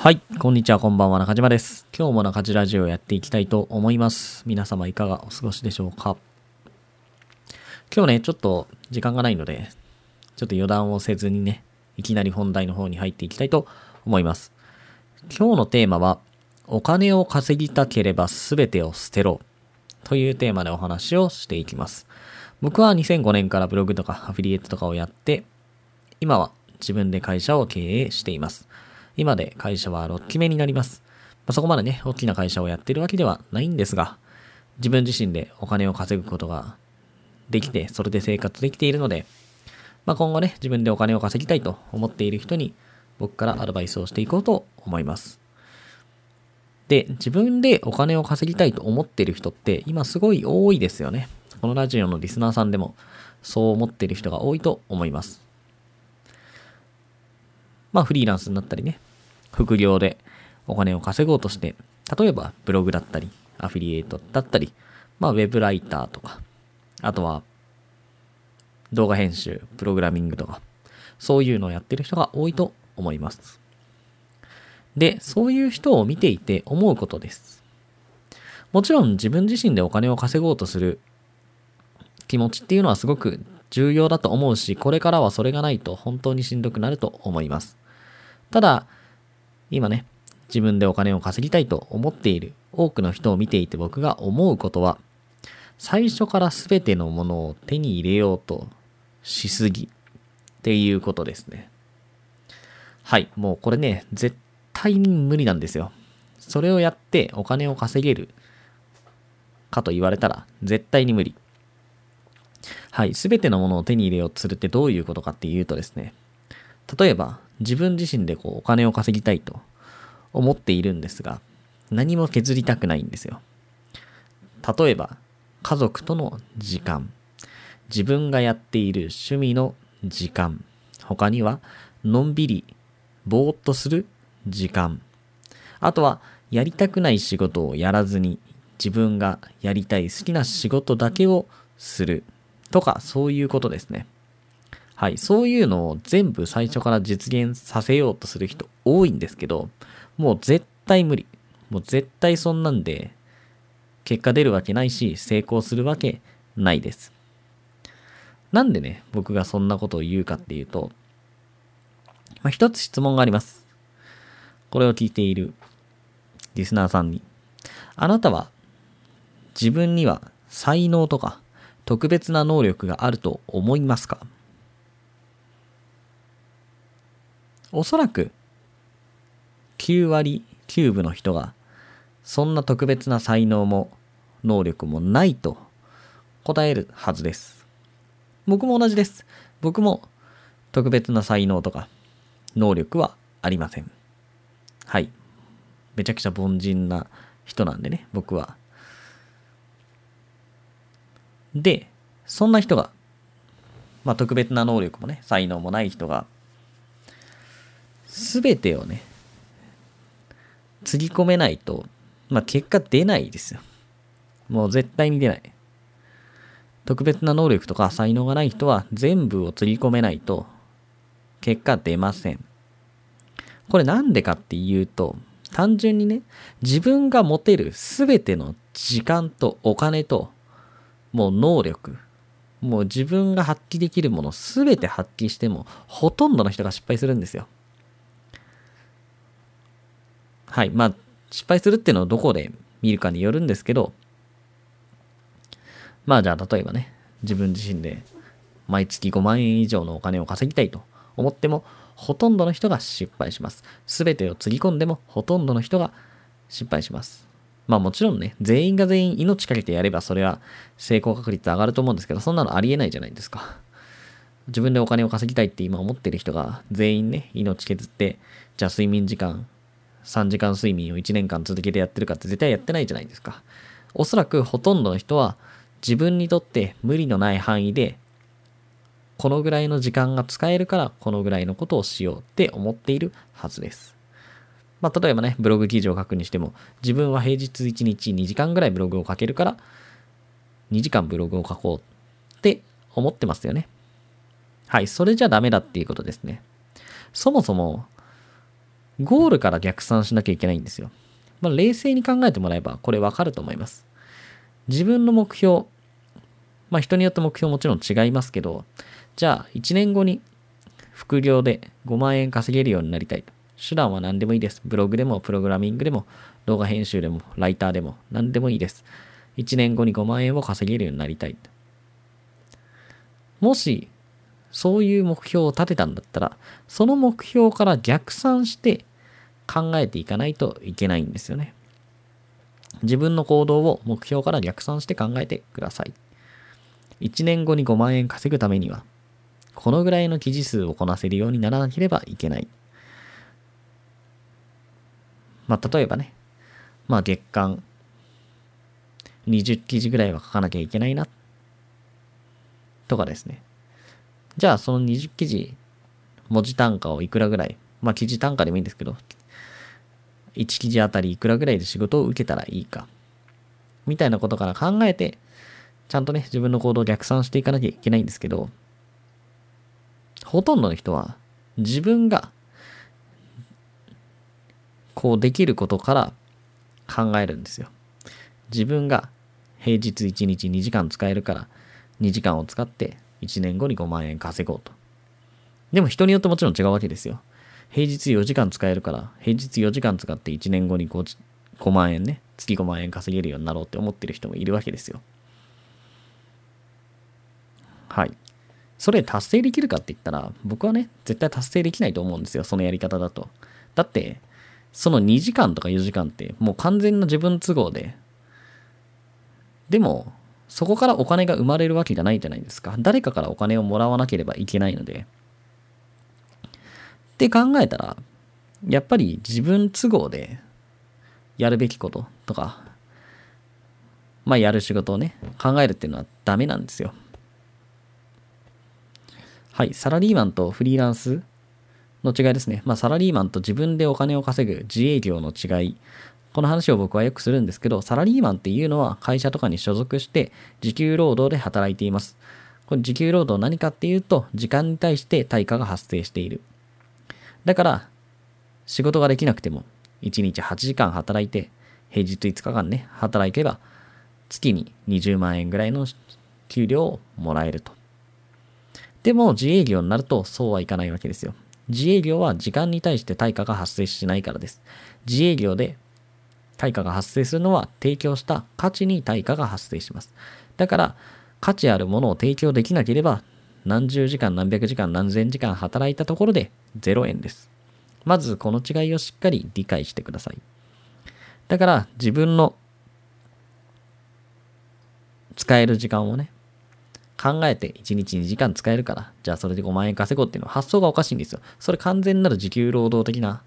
はい。こんにちは、こんばんは、中島です。今日も中島ラジオをやっていきたいと思います。皆様いかがお過ごしでしょうか今日ね、ちょっと時間がないので、ちょっと余談をせずにね、いきなり本題の方に入っていきたいと思います。今日のテーマは、お金を稼ぎたければ全てを捨てろというテーマでお話をしていきます。僕は2005年からブログとかアフィリエイトとかをやって、今は自分で会社を経営しています。今で会社は6期目になります。まあ、そこまでね、大きな会社をやってるわけではないんですが、自分自身でお金を稼ぐことができて、それで生活できているので、まあ、今後ね、自分でお金を稼ぎたいと思っている人に、僕からアドバイスをしていこうと思います。で、自分でお金を稼ぎたいと思っている人って、今すごい多いですよね。このラジオのリスナーさんでも、そう思っている人が多いと思います。まあ、フリーランスになったりね、副業でお金を稼ごうとして、例えばブログだったり、アフィリエイトだったり、まあウェブライターとか、あとは動画編集、プログラミングとか、そういうのをやってる人が多いと思います。で、そういう人を見ていて思うことです。もちろん自分自身でお金を稼ごうとする気持ちっていうのはすごく重要だと思うし、これからはそれがないと本当にしんどくなると思います。ただ、今ね、自分でお金を稼ぎたいと思っている多くの人を見ていて僕が思うことは、最初から全てのものを手に入れようとしすぎっていうことですね。はい、もうこれね、絶対に無理なんですよ。それをやってお金を稼げるかと言われたら絶対に無理。はい、すべてのものを手に入れようとするってどういうことかっていうとですね、例えば自分自身でこうお金を稼ぎたいと思っているんですが、何も削りたくないんですよ。例えば、家族との時間、自分がやっている趣味の時間、他には、のんびり、ぼーっとする時間、あとは、やりたくない仕事をやらずに、自分がやりたい好きな仕事だけをする。とか、そういうことですね。はい。そういうのを全部最初から実現させようとする人多いんですけど、もう絶対無理。もう絶対そんなんで、結果出るわけないし、成功するわけないです。なんでね、僕がそんなことを言うかっていうと、まあ、一つ質問があります。これを聞いているリスナーさんに。あなたは自分には才能とか特別な能力があると思いますか？おそらく9割9分の人がそんな特別な才能も能力もないと答えるはずです。僕も同じです。僕も特別な才能とか能力はありません。はい。めちゃくちゃ凡人な人なんでね、僕は。で、そんな人が、まあ特別な能力もね、才能もない人が、すべてをね、つぎ込めないと、まあ結果出ないですよ。もう絶対に出ない。特別な能力とか才能がない人は全部をつぎ込めないと結果出ません。これなんでかっていうと、単純にね、自分が持てるすべての時間とお金と、もう能力、もう自分が発揮できるものすべて発揮しても、ほとんどの人が失敗するんですよ。はい。まあ、失敗するっていうのをどこで見るかによるんですけど、まあじゃあ例えばね、自分自身で毎月5万円以上のお金を稼ぎたいと思っても、ほとんどの人が失敗します。すべてをつぎ込んでも、ほとんどの人が失敗します。まあもちろんね、全員が全員命かけてやれば、それは成功確率上がると思うんですけど、そんなのありえないじゃないですか。自分でお金を稼ぎたいって今思ってる人が、全員ね、命削って、じゃあ睡眠時間、3時間睡眠を1年間続けてやってるかって絶対やってないじゃないですか。おそらくほとんどの人は、自分にとって無理のない範囲で、このぐらいの時間が使えるから、このぐらいのことをしようって思っているはずです。まあ、例えばね、ブログ記事を書くにしても、自分は平日1日2時間ぐらいブログを書けるから、2時間ブログを書こうって思ってますよね。はい、それじゃダメだっていうことですね。そもそも、ゴールから逆算しなきゃいけないんですよ。まあ、冷静に考えてもらえばこれわかると思います。自分の目標、まあ人によって目標もちろん違いますけど、じゃあ1年後に副業で5万円稼げるようになりたい。手段は何でもいいです。ブログでもプログラミングでも動画編集でもライターでも何でもいいです。1年後に5万円を稼げるようになりたい。もしそういう目標を立てたんだったら、その目標から逆算して考えていかないといけないんですよね。自分の行動を目標から逆算して考えてください。1年後に5万円稼ぐためには、このぐらいの記事数をこなせるようにならなければいけない。まあ、例えばね、まあ月間20記事ぐらいは書かなきゃいけないな。とかですね。じゃあその20記事、文字単価をいくらぐらい、まあ記事単価でもいいんですけど、1記事あたりいくらぐらいで仕事を受けたらいいか。みたいなことから考えて、ちゃんとね、自分の行動を逆算していかなきゃいけないんですけど、ほとんどの人は自分がこうできることから考えるんですよ。自分が平日1日2時間使えるから2時間を使って1年後に5万円稼ごうと。でも人によってもちろん違うわけですよ。平日4時間使えるから平日4時間使って1年後に 5, 5万円ね、月5万円稼げるようになろうって思ってる人もいるわけですよ。はい。それ達成できるかって言ったら、僕はね、絶対達成できないと思うんですよ、そのやり方だと。だって、その2時間とか4時間ってもう完全な自分都合ででも、そこからお金が生まれるわけじゃないじゃないですか。誰かからお金をもらわなければいけないので。って考えたら、やっぱり自分都合でやるべきこととか、まあやる仕事をね、考えるっていうのはダメなんですよ。はい、サラリーマンとフリーランスの違いですね。まあサラリーマンと自分でお金を稼ぐ自営業の違いこの話を僕はよくするんですけど、サラリーマンっていうのは会社とかに所属して時給労働で働いています。これ時給労働何かっていうと、時間に対して対価が発生している。だから、仕事ができなくても、1日8時間働いて、平日5日間ね、働けば、月に20万円ぐらいの給料をもらえると。でも、自営業になると、そうはいかないわけですよ。自営業は時間に対して対価が発生しないからです。自営業で対価が発生するのは提供した価値に対価が発生します。だから、価値あるものを提供できなければ、何十時間何百時間何千時間働いたところで0円です。まずこの違いをしっかり理解してください。だから自分の使える時間をね、考えて1日2時間使えるから、じゃあそれで5万円稼ごうっていうのは発想がおかしいんですよ。それ完全なる時給労働的な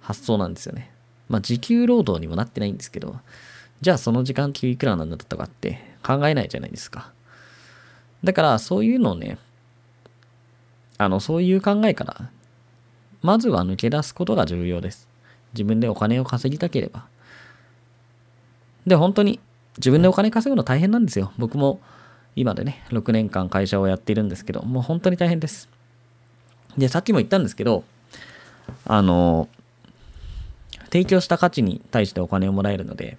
発想なんですよね。まあ、時給労働にもなってないんですけど、じゃあその時間給いくらなんだとかって考えないじゃないですか。だからそういうのをね、あの、そういう考えから、まずは抜け出すことが重要です。自分でお金を稼ぎたければ。で、本当に自分でお金稼ぐの大変なんですよ。僕も今でね、6年間会社をやっているんですけど、もう本当に大変です。で、さっきも言ったんですけど、あの、提供した価値に対してお金をもらえるので、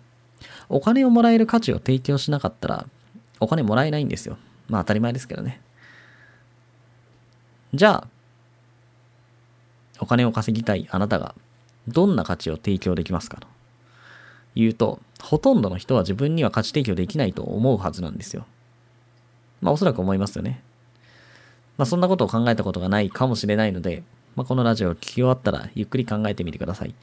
お金をもらえる価値を提供しなかったら、お金もらえないんですよ。まあ当たり前ですけどね。じゃあ、お金を稼ぎたいあなたが、どんな価値を提供できますかと言うと、ほとんどの人は自分には価値提供できないと思うはずなんですよ。まあおそらく思いますよね。まあそんなことを考えたことがないかもしれないので、まあこのラジオを聞き終わったらゆっくり考えてみてください。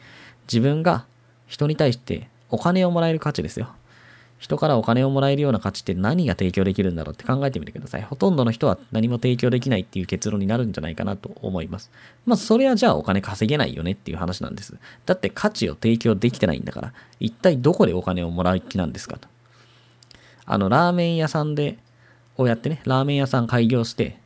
自分が人に対してお金をもらえる価値ですよ。人からお金をもらえるような価値って何が提供できるんだろうって考えてみてください。ほとんどの人は何も提供できないっていう結論になるんじゃないかなと思います。まあ、それはじゃあお金稼げないよねっていう話なんです。だって価値を提供できてないんだから、一体どこでお金をもらう気なんですかと。あの、ラーメン屋さんで、をやってね、ラーメン屋さん開業して、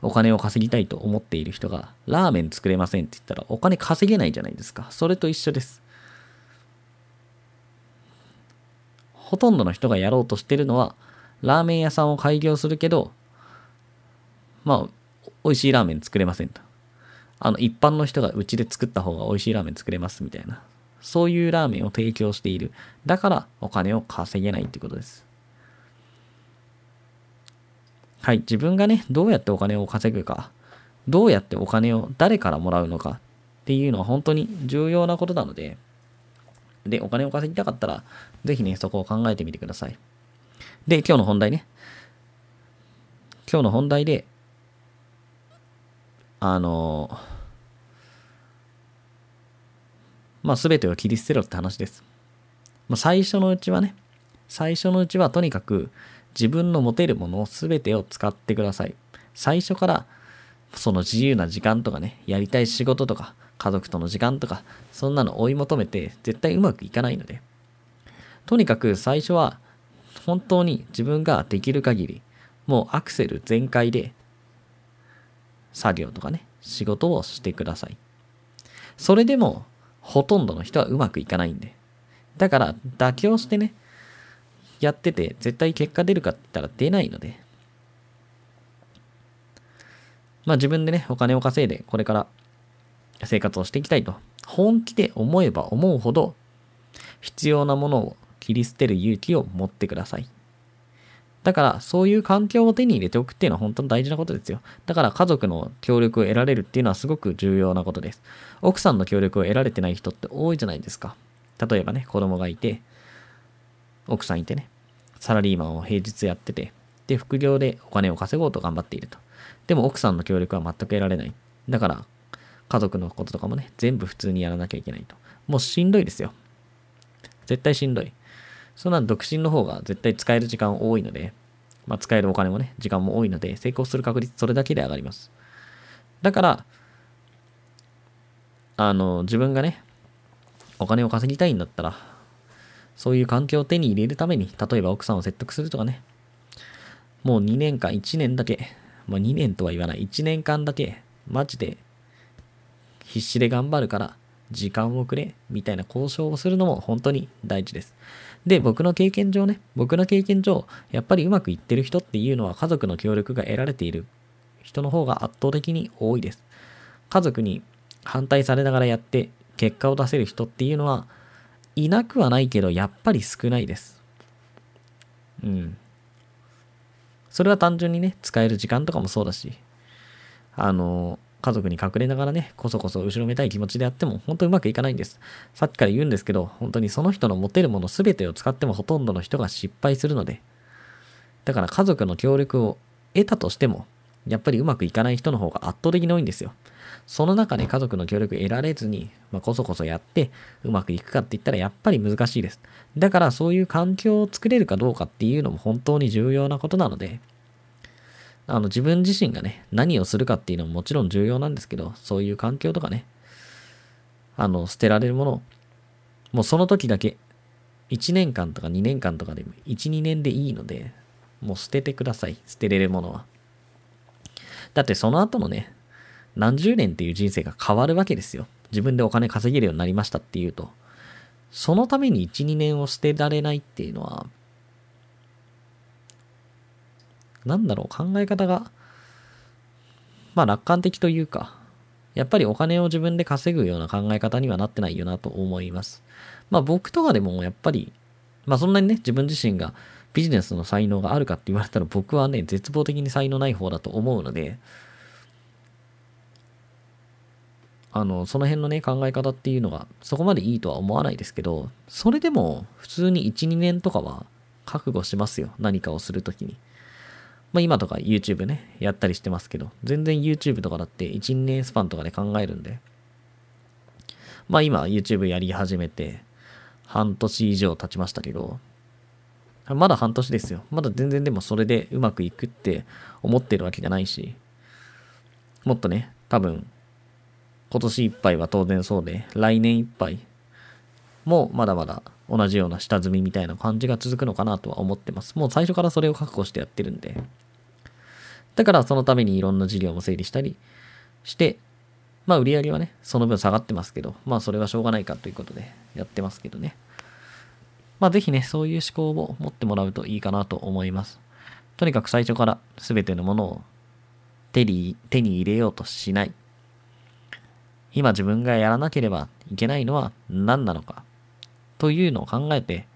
お金を稼ぎたいと思っている人が、ラーメン作れませんって言ったら、お金稼げないじゃないですか。それと一緒です。ほとんどの人がやろうとしてるのは、ラーメン屋さんを開業するけど、まあ、美味しいラーメン作れませんと。あの、一般の人がうちで作った方が美味しいラーメン作れますみたいな。そういうラーメンを提供している。だからお金を稼げないってことです。はい。自分がね、どうやってお金を稼ぐか、どうやってお金を誰からもらうのかっていうのは本当に重要なことなので、で、お金を稼ぎたかったら、ぜひね、そこを考えてみてください。で、今日の本題ね。今日の本題で、あのまあ、すべてを切り捨てろって話です。まあ、最初のうちはね、最初のうちはとにかく自分の持てるものをすべてを使ってください。最初からその自由な時間とかね、やりたい仕事とか、家族との時間とか、そんなの追い求めて絶対うまくいかないので、とにかく最初は本当に自分ができる限り、もうアクセル全開で作業とかね、仕事をしてください。それでもほとんどの人はうまくいかないんで。だから妥協してね、やってて絶対結果出るかって言ったら出ないので、まあ自分でね、お金を稼いでこれから生活をしていきたいと、本気で思えば思うほど必要なものを切り捨てる勇気を持ってください。だから、そういう環境を手に入れておくっていうのは本当に大事なことですよ。だから家族の協力を得られるっていうのはすごく重要なことです。奥さんの協力を得られてない人って多いじゃないですか。例えばね、子供がいて、奥さんいてね、サラリーマンを平日やってて、で、副業でお金を稼ごうと頑張っていると。でも奥さんの協力は全く得られない。だから、家族のこととかもね、全部普通にやらなきゃいけないと。もうしんどいですよ。絶対しんどい。そんな独身の方が絶対使える時間多いので、まあ、使えるお金もね、時間も多いので、成功する確率それだけで上がります。だから、あの、自分がね、お金を稼ぎたいんだったら、そういう環境を手に入れるために、例えば奥さんを説得するとかね、もう2年間、1年だけ、まあ、2年とは言わない、1年間だけ、マジで必死で頑張るから、時間をくれ、みたいな交渉をするのも本当に大事です。で、僕の経験上ね、僕の経験上、やっぱりうまくいってる人っていうのは家族の協力が得られている人の方が圧倒的に多いです。家族に反対されながらやって結果を出せる人っていうのは、いなくはないけど、やっぱり少ないです。うん。それは単純にね、使える時間とかもそうだし、あの、家族に隠れながらね、こそこそ後ろめたい気持ちでやっても、本当うまくいかないんです。さっきから言うんですけど、本当にその人の持てるもの全てを使ってもほとんどの人が失敗するので、だから家族の協力を得たとしても、やっぱりうまくいかない人の方が圧倒的に多いんですよ。その中で家族の協力得られずに、まあ、こそこそやってうまくいくかって言ったらやっぱり難しいです。だからそういう環境を作れるかどうかっていうのも本当に重要なことなので、あの自分自身がね、何をするかっていうのももちろん重要なんですけど、そういう環境とかね、あの、捨てられるものをもうその時だけ、1年間とか2年間とかでも、1、2年でいいので、もう捨ててください。捨てれるものは。だってその後のね、何十年っていう人生が変わるわけですよ。自分でお金稼げるようになりましたっていうと、そのために1、2年を捨てられないっていうのは、なんだろう、考え方が、まあ楽観的というか、やっぱりお金を自分で稼ぐような考え方にはなってないよなと思います。まあ僕とかでもやっぱり、まあそんなにね、自分自身がビジネスの才能があるかって言われたら僕はね、絶望的に才能ない方だと思うので、あの、その辺のね、考え方っていうのがそこまでいいとは思わないですけど、それでも普通に1、2年とかは覚悟しますよ。何かをするときに。まあ今とか YouTube ね、やったりしてますけど、全然 YouTube とかだって1、2年スパンとかで考えるんで、まあ今 YouTube やり始めて半年以上経ちましたけど、まだ半年ですよ。まだ全然でもそれでうまくいくって思ってるわけじゃないし、もっとね、多分、今年いっぱいは当然そうで、来年いっぱいもまだまだ同じような下積みみたいな感じが続くのかなとは思ってます。もう最初からそれを覚悟してやってるんで。だからそのためにいろんな事業も整理したりして、まあ売り上げはね、その分下がってますけど、まあそれはしょうがないかということでやってますけどね。まあぜひね、そういう思考を持ってもらうといいかなと思います。とにかく最初から全てのものを手に手に入れようとしない。今自分がやらなければいけないのは何なのかというのを考えて、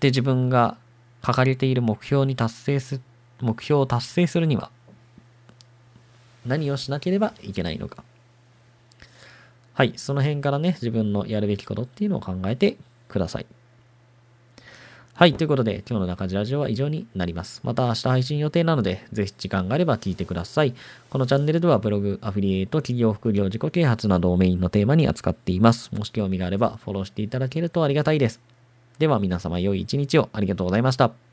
で、自分が掲げている目標に達成す、目標を達成するには何をしなければいけないのか。はい、その辺からね、自分のやるべきことっていうのを考えてください。はい。ということで、今日の中地ラジオは以上になります。また明日配信予定なので、ぜひ時間があれば聞いてください。このチャンネルではブログ、アフィリエイト、企業副業、自己啓発などをメインのテーマに扱っています。もし興味があればフォローしていただけるとありがたいです。では皆様良い一日をありがとうございました。